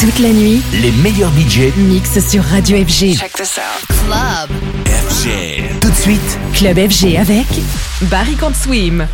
Toute la nuit, les meilleurs budgets mixent sur Radio FG. Check this out. Club FG. Tout de suite, Club FG avec Barry Can't Swim.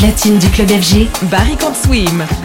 Platine du club FG, Barry Can't Swim.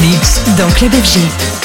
Mix dans Club FG.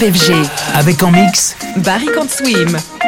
FG. Avec en mix Barry Can't Swim.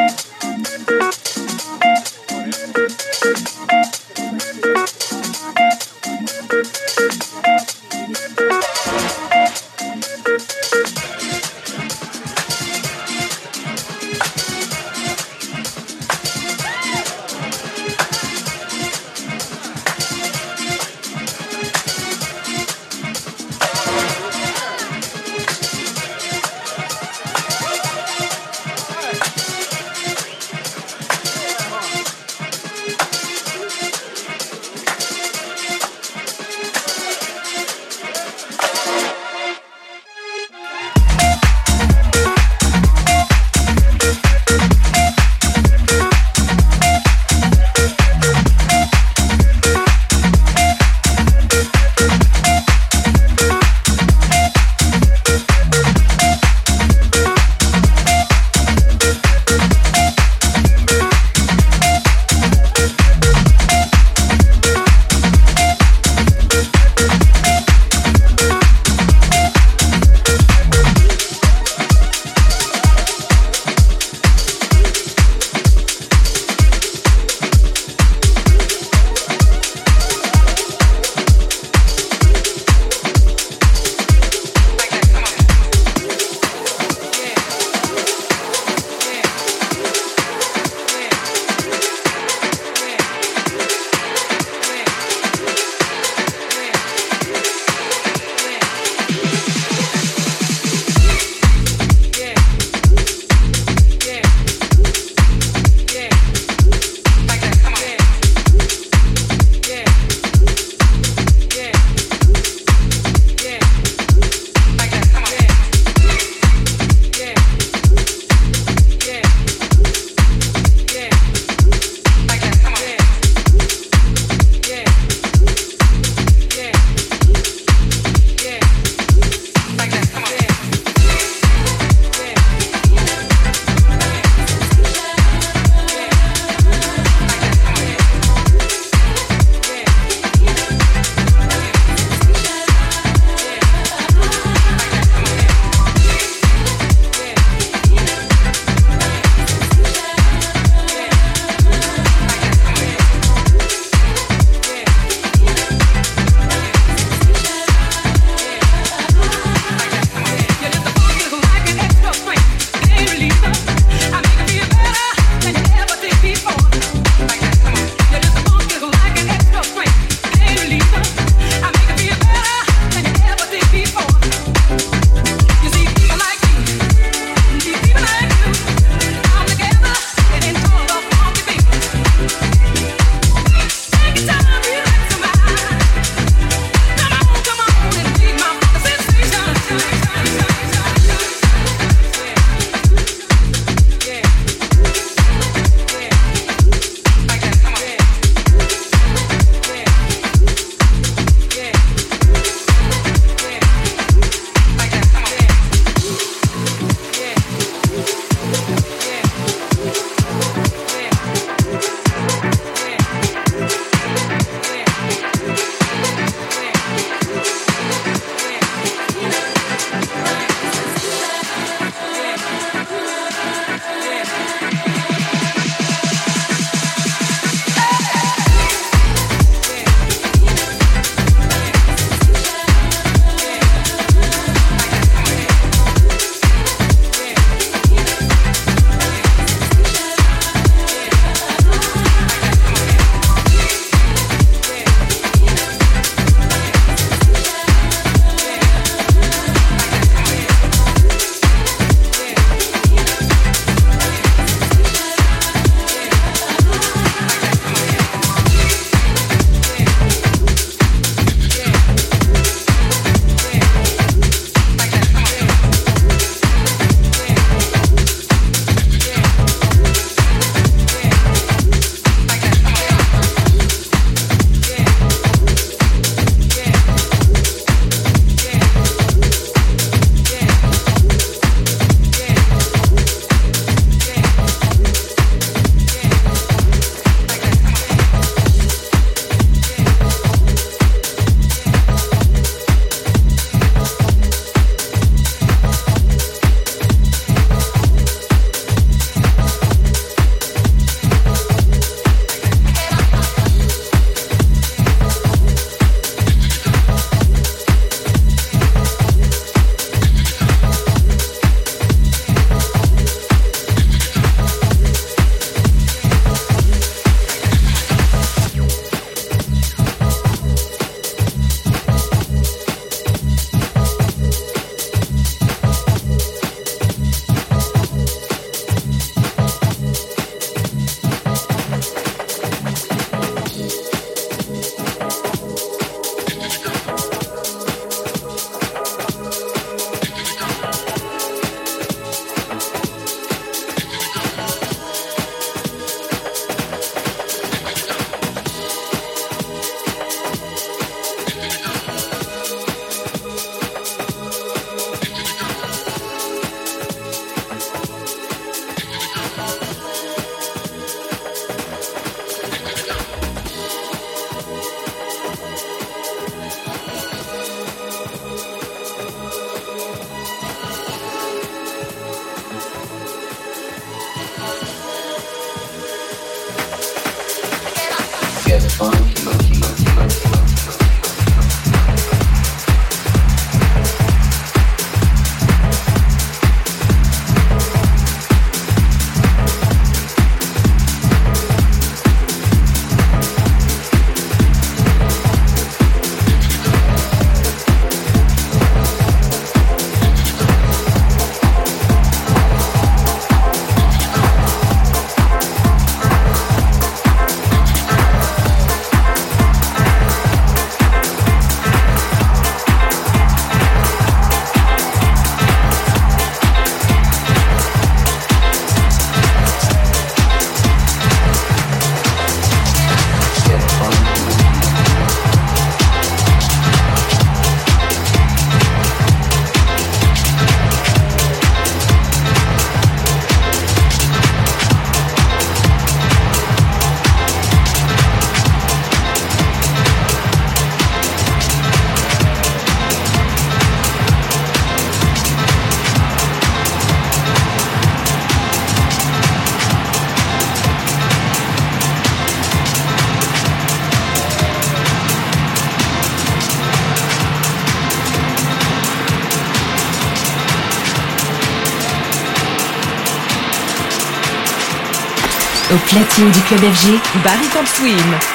Platine du club FG, Barry Swim.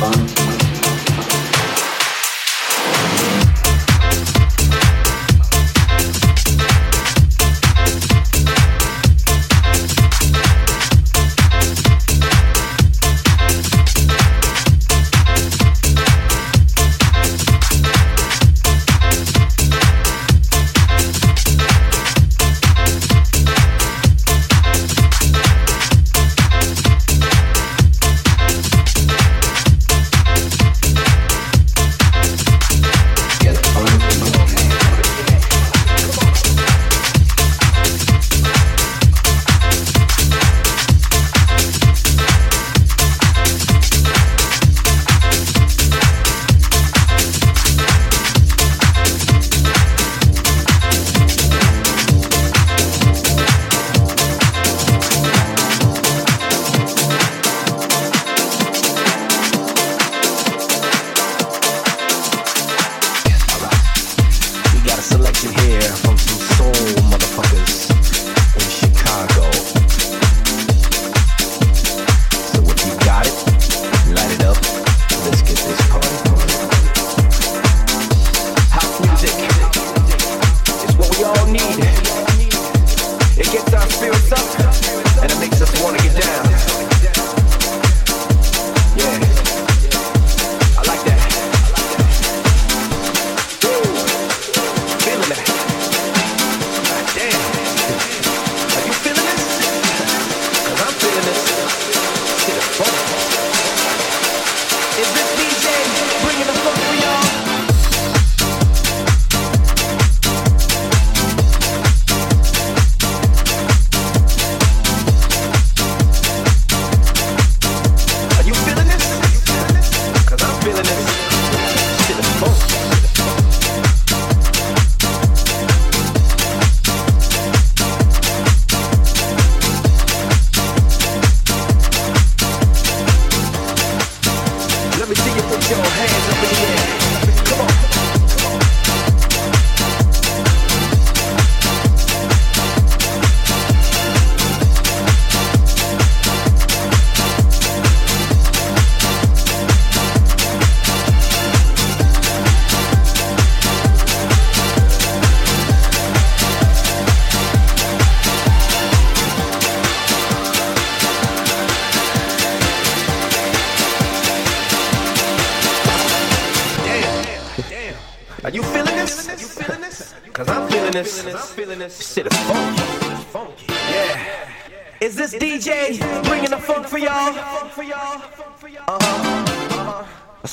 fun.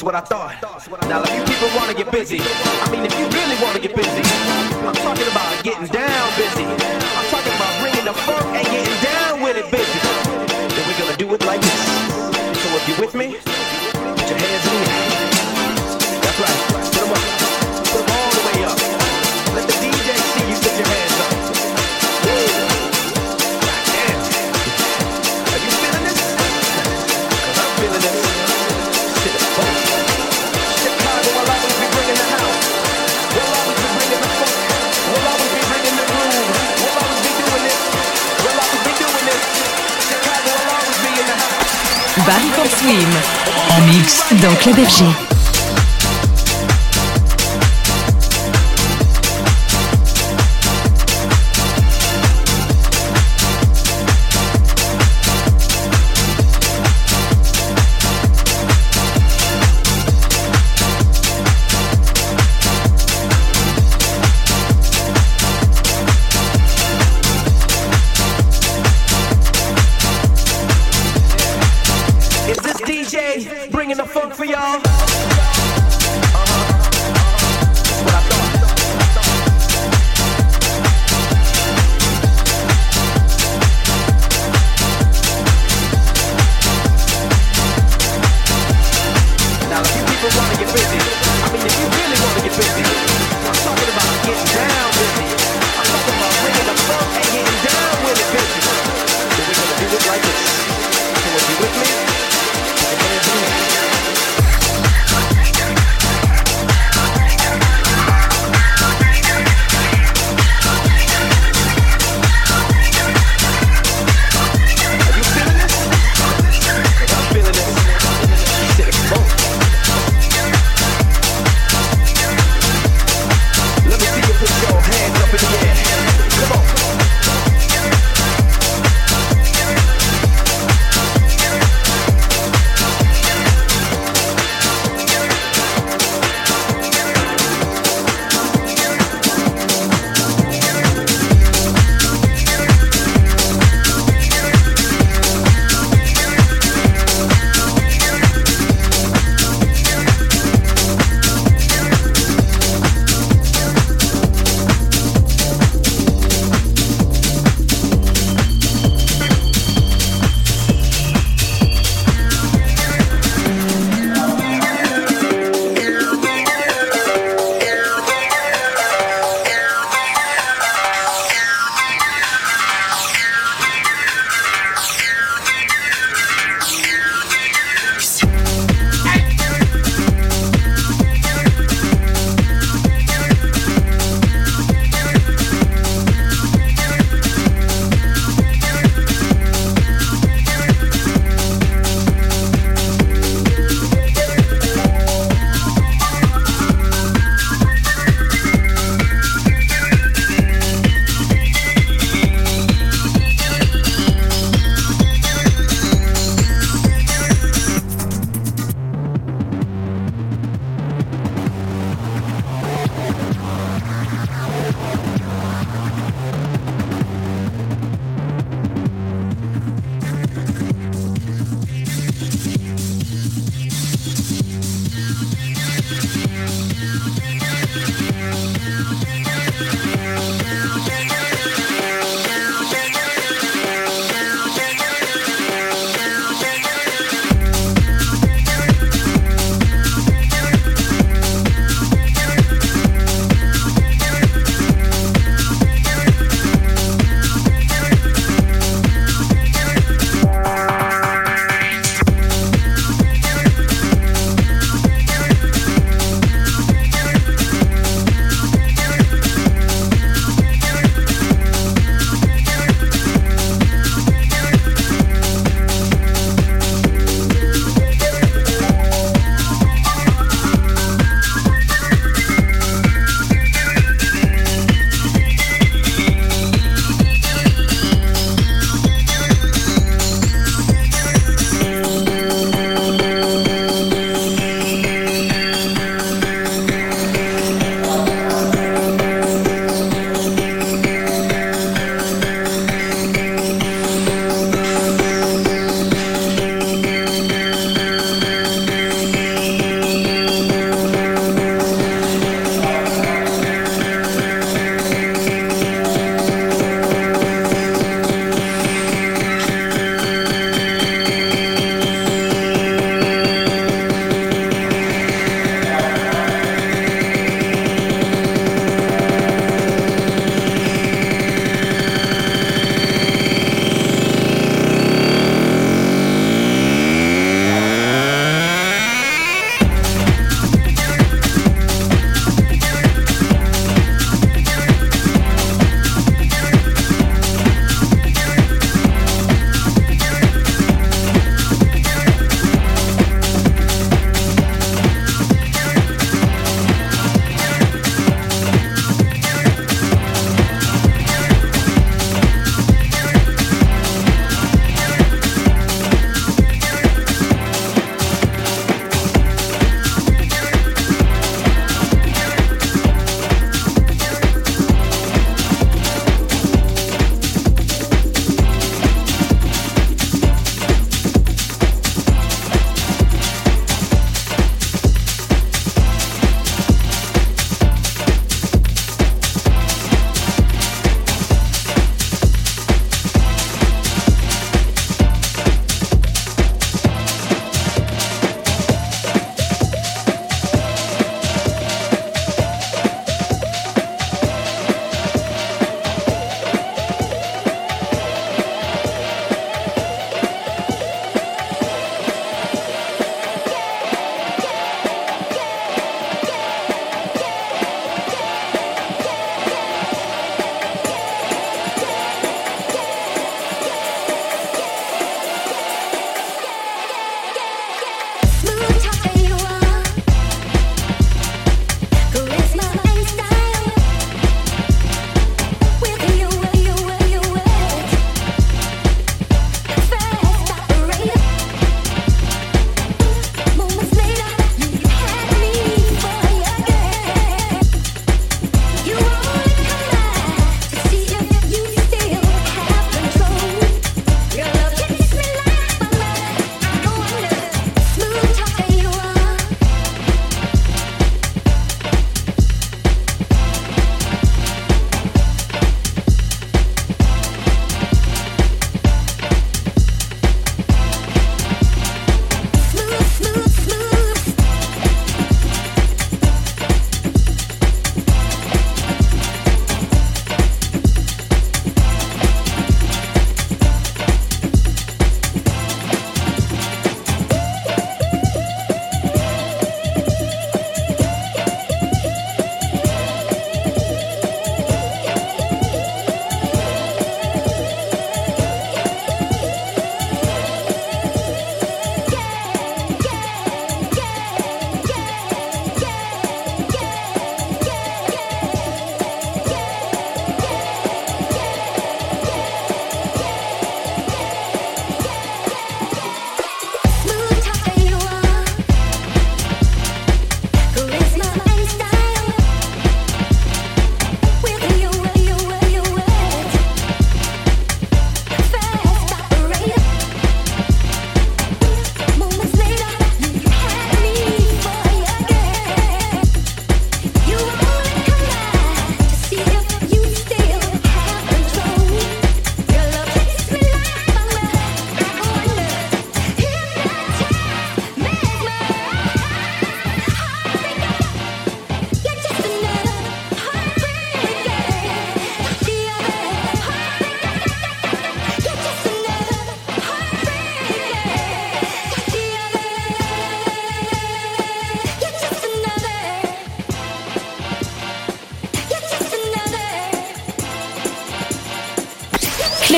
What I thought. Now, if you people want to get busy, I mean, if you really want to get busy, I'm talking about getting down busy. I'm talking about bringing the funk and getting down with it busy. Then we're going to do it like this. Dream. En mix dans Club FG.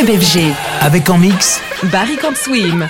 FG. Avec en mix Barry Camp Swim.